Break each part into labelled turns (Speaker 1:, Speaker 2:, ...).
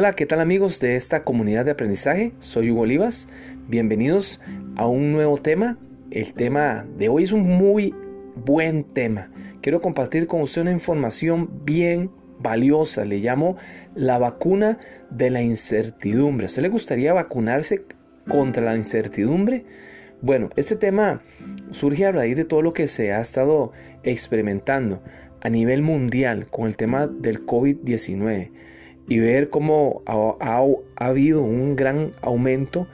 Speaker 1: Hola, ¿qué tal amigos de esta comunidad de aprendizaje? Soy Hugo Olivas. Bienvenidos a un nuevo tema. El tema de hoy es un muy buen tema. Quiero compartir con usted una información bien valiosa. Le llamo la vacuna de la incertidumbre. ¿A usted le gustaría vacunarse contra la incertidumbre? Bueno, este tema surge a raíz de todo lo que se ha estado experimentando a nivel mundial con el tema del COVID-19 y ver cómo ha, habido un gran aumento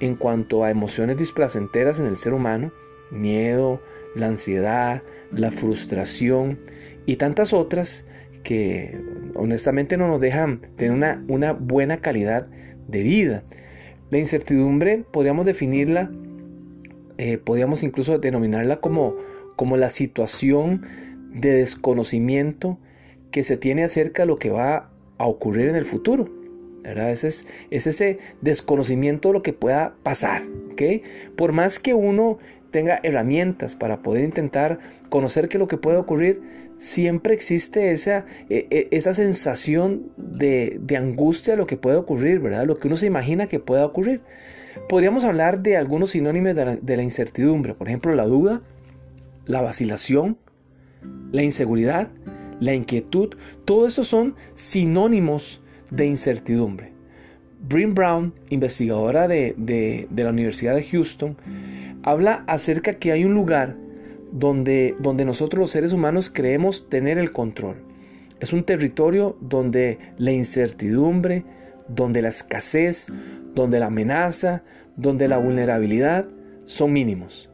Speaker 1: en cuanto a emociones displacenteras en el ser humano, miedo, la ansiedad, la frustración y tantas otras que honestamente no nos dejan tener una, una buena calidad de vida. La incertidumbre podríamos definirla, eh, podríamos incluso denominarla como, como la situación de desconocimiento que se tiene acerca de lo que va a ocurrir en el futuro. ¿verdad? Ese es, ese desconocimiento de lo que pueda pasar. ¿okay? Por más que uno tenga herramientas para poder intentar conocer qué es lo que puede ocurrir, siempre existe esa, e, e, esa sensación de, angustia de lo que puede ocurrir, ¿verdad? Lo que uno se imagina que pueda ocurrir. Podríamos hablar de algunos sinónimos de de la incertidumbre, por ejemplo, la duda, la vacilación, la inseguridad, la inquietud, todo eso son sinónimos de incertidumbre. Bryn Brown, investigadora de, la Universidad de Houston, habla acerca que hay un lugar donde, donde nosotros los seres humanos creemos tener el control. Es un territorio donde la incertidumbre, donde la escasez, donde la amenaza, donde la vulnerabilidad son mínimos.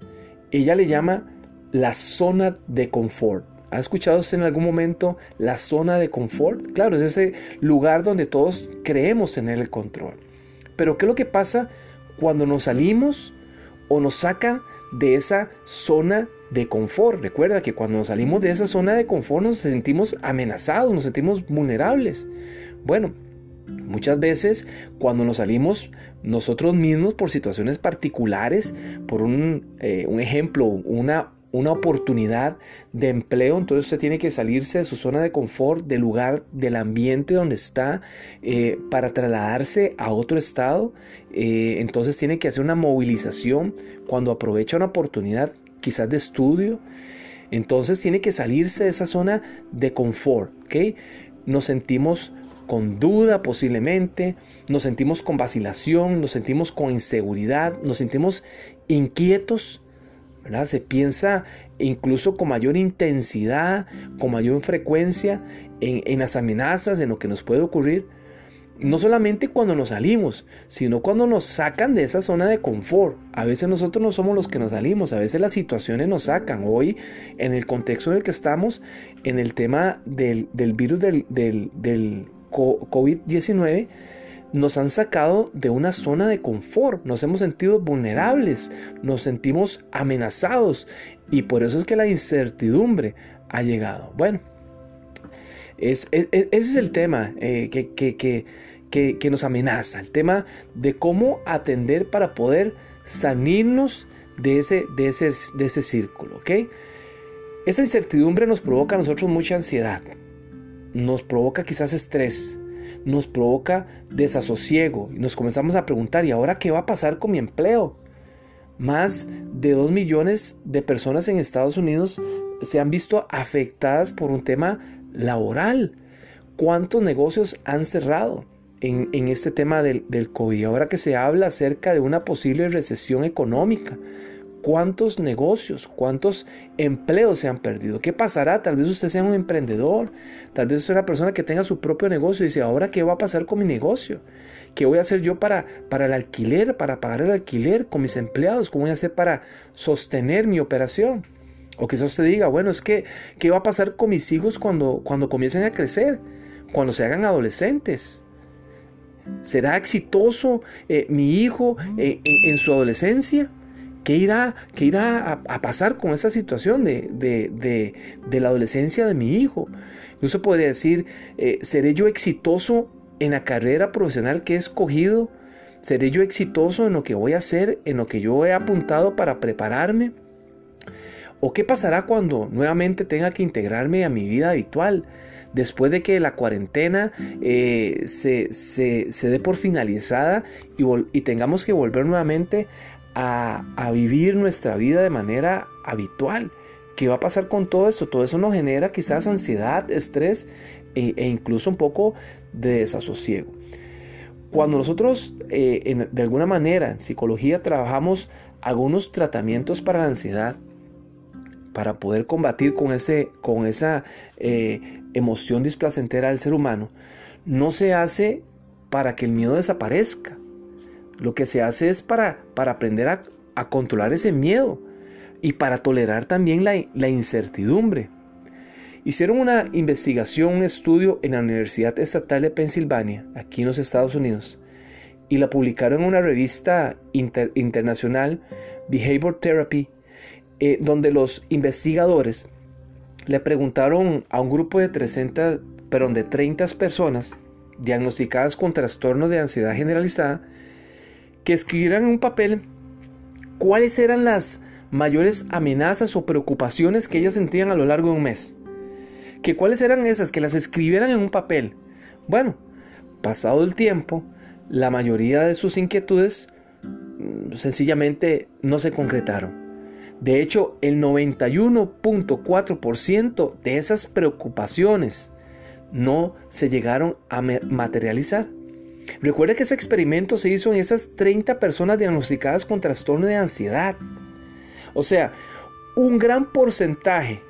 Speaker 1: Ella le llama la zona de confort. ¿Ha escuchado en algún momento la zona de confort? Claro, es ese lugar donde todos creemos tener el control. Pero ¿qué es lo que pasa cuando nos salimos o nos sacan de esa zona de confort? Recuerda que cuando nos salimos de esa zona de confort nos sentimos amenazados, nos sentimos vulnerables. Bueno, muchas veces cuando nos salimos nosotros mismos por situaciones particulares, por un, eh, un ejemplo, una una oportunidad de empleo, entonces usted tiene que salirse de su zona de confort, del lugar, del ambiente donde está, eh, para trasladarse a otro estado. Eh, entonces tiene que hacer una movilización cuando aprovecha una oportunidad quizás de estudio. Entonces tiene que salirse de esa zona de confort. ¿okay? Nos sentimos con duda posiblemente, nos sentimos con vacilación, nos sentimos con inseguridad, nos sentimos inquietos se piensa incluso con mayor intensidad, con mayor frecuencia en, las amenazas, en lo que nos puede ocurrir. No solamente cuando nos salimos, sino cuando nos sacan de esa zona de confort. A veces nosotros no somos los que nos salimos, a veces las situaciones nos sacan. Hoy, en el contexto en el que estamos, en el tema del, virus del COVID-19, nos han sacado de una zona de confort, nos hemos sentido vulnerables, nos sentimos amenazados y por eso es que la incertidumbre ha llegado. Bueno, es, ese es el tema eh, que, nos amenaza, el tema de cómo atender para poder salirnos de ese, de ese, de ese círculo. ¿ok? Esa incertidumbre nos provoca a nosotros mucha ansiedad, nos provoca quizás estrés, nos provoca desasosiego y nos comenzamos a preguntar, ¿y ahora qué va a pasar con mi empleo? Más de 2 millones de personas en Estados Unidos se han visto afectadas por un tema laboral. ¿Cuántos negocios han cerrado en, este tema del, del COVID? Ahora que se habla acerca de una posible recesión económica, cuántos negocios, cuántos empleos se han perdido. ¿Qué pasará? Tal vez usted sea un emprendedor, tal vez sea una persona que tenga su propio negocio y dice, ahora qué va a pasar con mi negocio? ¿Qué voy a hacer yo para, para el alquiler, para pagar el alquiler con mis empleados? ¿Cómo voy a hacer para sostener mi operación? O quizás usted diga, bueno, es que, ¿qué va a pasar con mis hijos cuando, cuando comiencen a crecer? Cuando se hagan adolescentes. ¿Será exitoso eh, mi hijo eh, en su adolescencia? ¿Qué irá, qué irá a, pasar con esa situación de, la adolescencia de mi hijo? Incluso podría decir, eh, ¿seré yo exitoso en la carrera profesional que he escogido? ¿Seré yo exitoso en lo que voy a hacer, en lo que yo he apuntado para prepararme? ¿O qué pasará cuando nuevamente tenga que integrarme a mi vida habitual? Después de que la cuarentena eh, se, se, dé por finalizada y, y, tengamos que volver nuevamente a, a vivir nuestra vida de manera habitual. ¿Qué va a pasar con todo esto? Todo eso nos genera quizás ansiedad, estrés e, e incluso un poco de desasosiego. Cuando nosotros eh, de alguna manera en psicología trabajamos algunos tratamientos para la ansiedad, para poder combatir con, ese, con esa eh, emoción displacentera del ser humano, no se hace para que el miedo desaparezca. Lo que se hace es para, para aprender a, a controlar ese miedo y para tolerar también la, la incertidumbre. Hicieron una investigación, un estudio en la Universidad Estatal de Pensilvania, aquí en los Estados Unidos, y la publicaron en una revista internacional, Behavior Therapy, eh, donde los investigadores le preguntaron a un grupo de 300, perdón, de 30 personas diagnosticadas con trastorno de ansiedad generalizada que escribieran en un papel cuáles eran las mayores amenazas o preocupaciones que ellas sentían a lo largo de un mes que cuáles eran esas, que las escribieran en un papel. Bueno, pasado el tiempo, la mayoría de sus inquietudes mm, sencillamente no se concretaron. De hecho, el 91.4% de esas preocupaciones no se llegaron a materializar. Recuerde que ese experimento se hizo en esas 30 personas diagnosticadas con trastorno de ansiedad. O sea, un gran porcentaje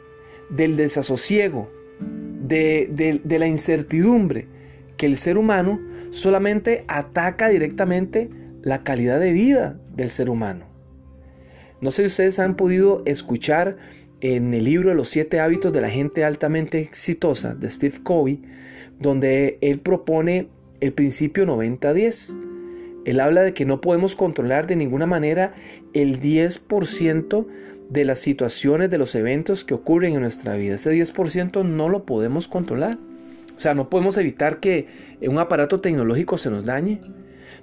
Speaker 1: del desasosiego, de, la incertidumbre que el ser humano solamente ataca directamente la calidad de vida del ser humano. No sé si ustedes han podido escuchar en el libro los siete hábitos de la gente altamente exitosa de Steve Covey, donde él propone el principio 90-10. Él habla de que no podemos controlar de ninguna manera el 10% de las situaciones, de los eventos que ocurren en nuestra vida. Ese 10% no lo podemos controlar. O sea, no podemos evitar que un aparato tecnológico se nos dañe.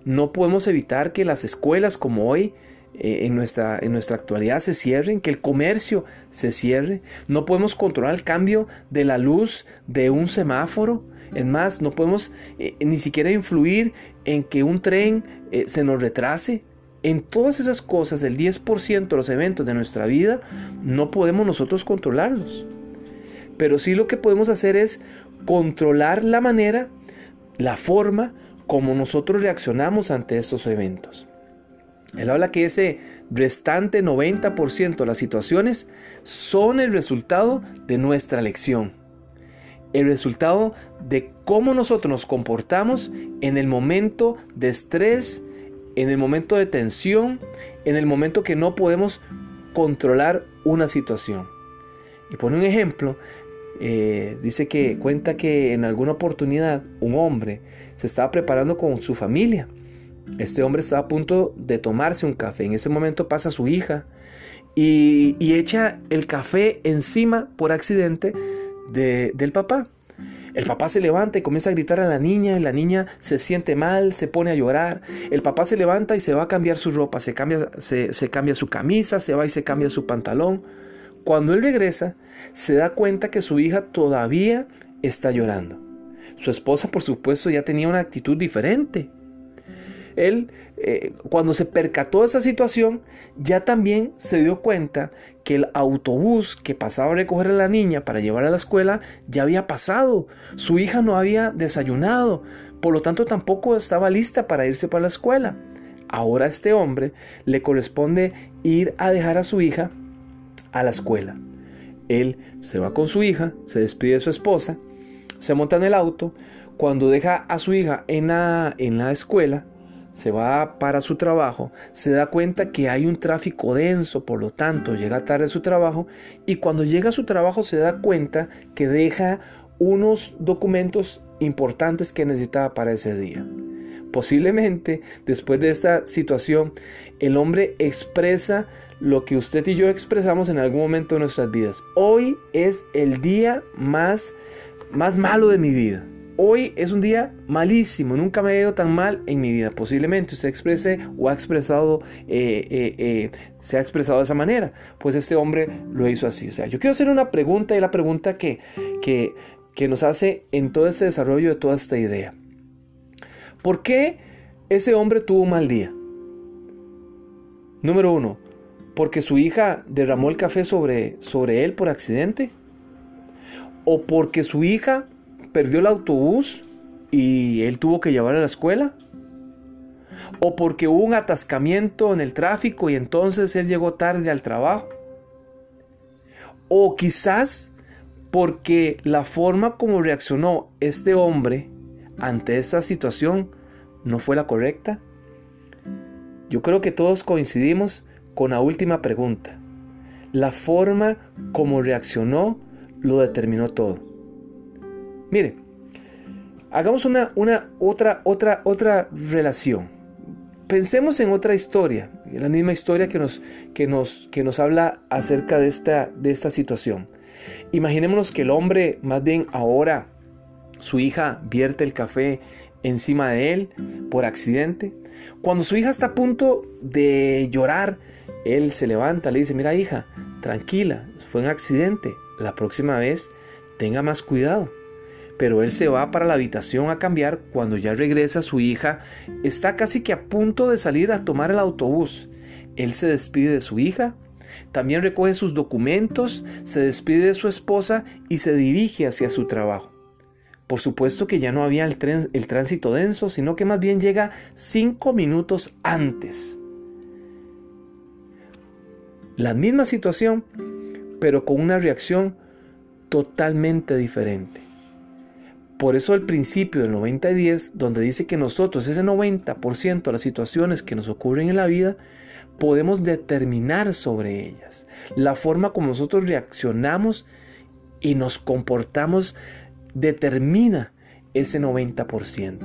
Speaker 1: No podemos evitar que las escuelas como hoy eh, en, nuestra, en nuestra actualidad se cierren, que el comercio se cierre. No podemos controlar el cambio de la luz de un semáforo. Es más, no podemos eh, ni siquiera influir en que un tren eh, se nos retrase. En todas esas cosas, el 10% de los eventos de nuestra vida, no podemos nosotros controlarlos. Pero sí lo que podemos hacer es controlar la manera, la forma como nosotros reaccionamos ante estos eventos. Él habla que ese restante 90% de las situaciones son el resultado de nuestra elección. El resultado de cómo nosotros nos comportamos en el momento de estrés, en el momento de tensión, en el momento que no podemos controlar una situación. Y pone un ejemplo, eh, dice que cuenta que en alguna oportunidad un hombre se estaba preparando con su familia. Este hombre estaba a punto de tomarse un café. En ese momento pasa su hija y, echa el café encima por accidente del papá. El papá se levanta y comienza a gritar a la niña, y la niña se siente mal, se pone a llorar. El papá se levanta y se va a cambiar su ropa, se, cambia su camisa, se va y se cambia su pantalón. Cuando él regresa, se da cuenta que su hija todavía está llorando. Su esposa, por supuesto, ya tenía una actitud diferente. Él, eh, cuando se percató de esa situación, ya también se dio cuenta que el autobús que pasaba a recoger a la niña para llevarla a la escuela ya había pasado. Su hija no había desayunado, por lo tanto tampoco estaba lista para irse para la escuela. Ahora a este hombre le corresponde ir a dejar a su hija a la escuela. Él se va con su hija, se despide de su esposa, se monta en el auto. Cuando deja a su hija en la, en la escuela, se va para su trabajo, se da cuenta que hay un tráfico denso, por lo tanto llega tarde a su trabajo y cuando llega a su trabajo se da cuenta que deja unos documentos importantes que necesitaba para ese día. Posiblemente después de esta situación el hombre expresa lo que usted y yo expresamos en algún momento de nuestras vidas. Hoy es el día más más malo de mi vida. Hoy es un día malísimo, nunca me he ido tan mal en mi vida. Posiblemente usted exprese o ha expresado, eh, eh, eh, se ha expresado de esa manera. Pues este hombre lo hizo así. O sea, yo quiero hacer una pregunta y la pregunta que, que, que nos hace en todo este desarrollo de toda esta idea. ¿Por qué ese hombre tuvo un mal día? Número uno, porque su hija derramó el café sobre, sobre él por accidente. O porque su hija perdió el autobús y él tuvo que llevar a la escuela. O porque hubo un atascamiento en el tráfico y entonces él llegó tarde al trabajo. O quizás porque la forma como reaccionó este hombre ante esta situación no fue la correcta. Yo creo que todos coincidimos con la última pregunta. La forma como reaccionó lo determinó todo. Mire, hagamos una, una otra, otra, otra relación. Pensemos en otra historia, la misma historia que nos, que nos, que nos habla acerca de esta, de esta situación. Imaginémonos que el hombre, más bien ahora, su hija vierte el café encima de él por accidente. Cuando su hija está a punto de llorar, él se levanta, le dice, mira hija, tranquila, fue un accidente, la próxima vez tenga más cuidado pero él se va para la habitación a cambiar cuando ya regresa su hija. Está casi que a punto de salir a tomar el autobús. Él se despide de su hija, también recoge sus documentos, se despide de su esposa y se dirige hacia su trabajo. Por supuesto que ya no había el, el tránsito denso, sino que más bien llega cinco minutos antes. La misma situación, pero con una reacción totalmente diferente. Por eso el principio del 90 y 10, donde dice que nosotros ese 90% de las situaciones que nos ocurren en la vida, podemos determinar sobre ellas. La forma como nosotros reaccionamos y nos comportamos determina ese 90%.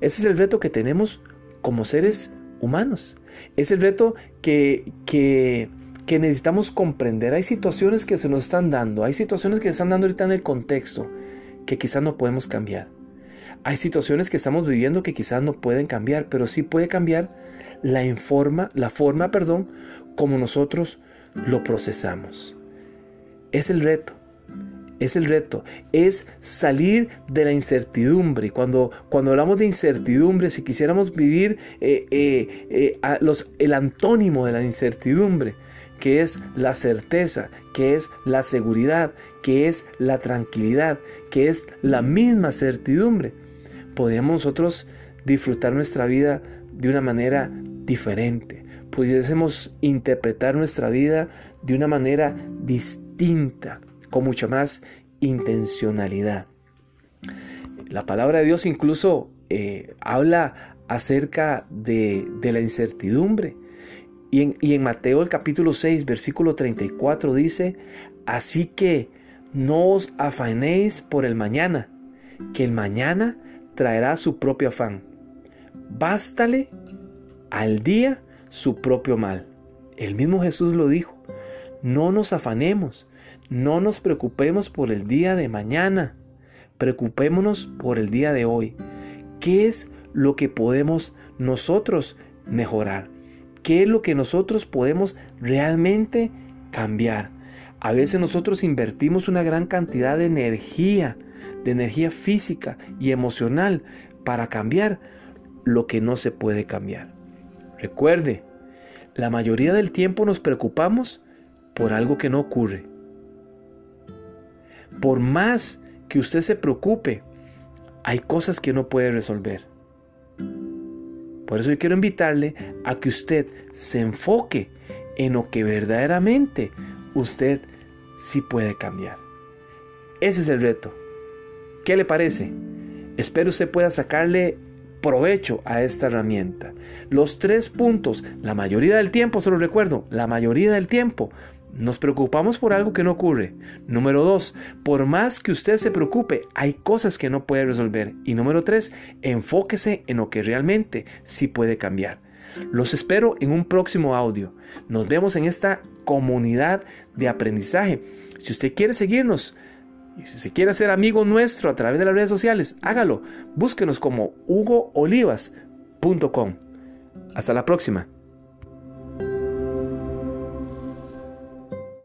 Speaker 1: Ese es el reto que tenemos como seres humanos. Es el reto que, que, que necesitamos comprender. Hay situaciones que se nos están dando, hay situaciones que se están dando ahorita en el contexto que quizás no podemos cambiar. Hay situaciones que estamos viviendo que quizás no pueden cambiar, pero sí puede cambiar la, informa, la forma perdón, como nosotros lo procesamos. Es el reto. Es el reto, es salir de la incertidumbre. Cuando, cuando hablamos de incertidumbre, si quisiéramos vivir eh, eh, eh, los, el antónimo de la incertidumbre, que es la certeza, que es la seguridad, que es la tranquilidad, que es la misma certidumbre, podríamos nosotros disfrutar nuestra vida de una manera diferente. Pudiésemos interpretar nuestra vida de una manera distinta, con mucha más intencionalidad. La palabra de Dios incluso eh, habla acerca de, la incertidumbre. Y en, Mateo el capítulo 6, versículo 34 dice, así que no os afanéis por el mañana, que el mañana traerá su propio afán. Bástale al día su propio mal. El mismo Jesús lo dijo. No nos afanemos, no nos preocupemos por el día de mañana, preocupémonos por el día de hoy. ¿Qué es lo que podemos nosotros mejorar? qué es lo que nosotros podemos realmente cambiar. A veces nosotros invertimos una gran cantidad de energía, de energía física y emocional para cambiar lo que no se puede cambiar. Recuerde, la mayoría del tiempo nos preocupamos por algo que no ocurre. Por más que usted se preocupe, hay cosas que no puede resolver. Por eso yo quiero invitarle a que usted se enfoque en lo que verdaderamente usted sí puede cambiar. Ese es el reto. ¿Qué le parece? Espero usted pueda sacarle provecho a esta herramienta. Los tres puntos, la mayoría del tiempo, se lo recuerdo, la mayoría del tiempo nos preocupamos por algo que no ocurre. Número dos, por más que usted se preocupe, hay cosas que no puede resolver. Y número tres, enfóquese en lo que realmente sí puede cambiar. Los espero en un próximo audio. Nos vemos en esta comunidad de aprendizaje. Si usted quiere seguirnos, Y si se quiere ser amigo nuestro a través de las redes sociales, hágalo. Búsquenos como hugoolivas.com. Hasta la próxima.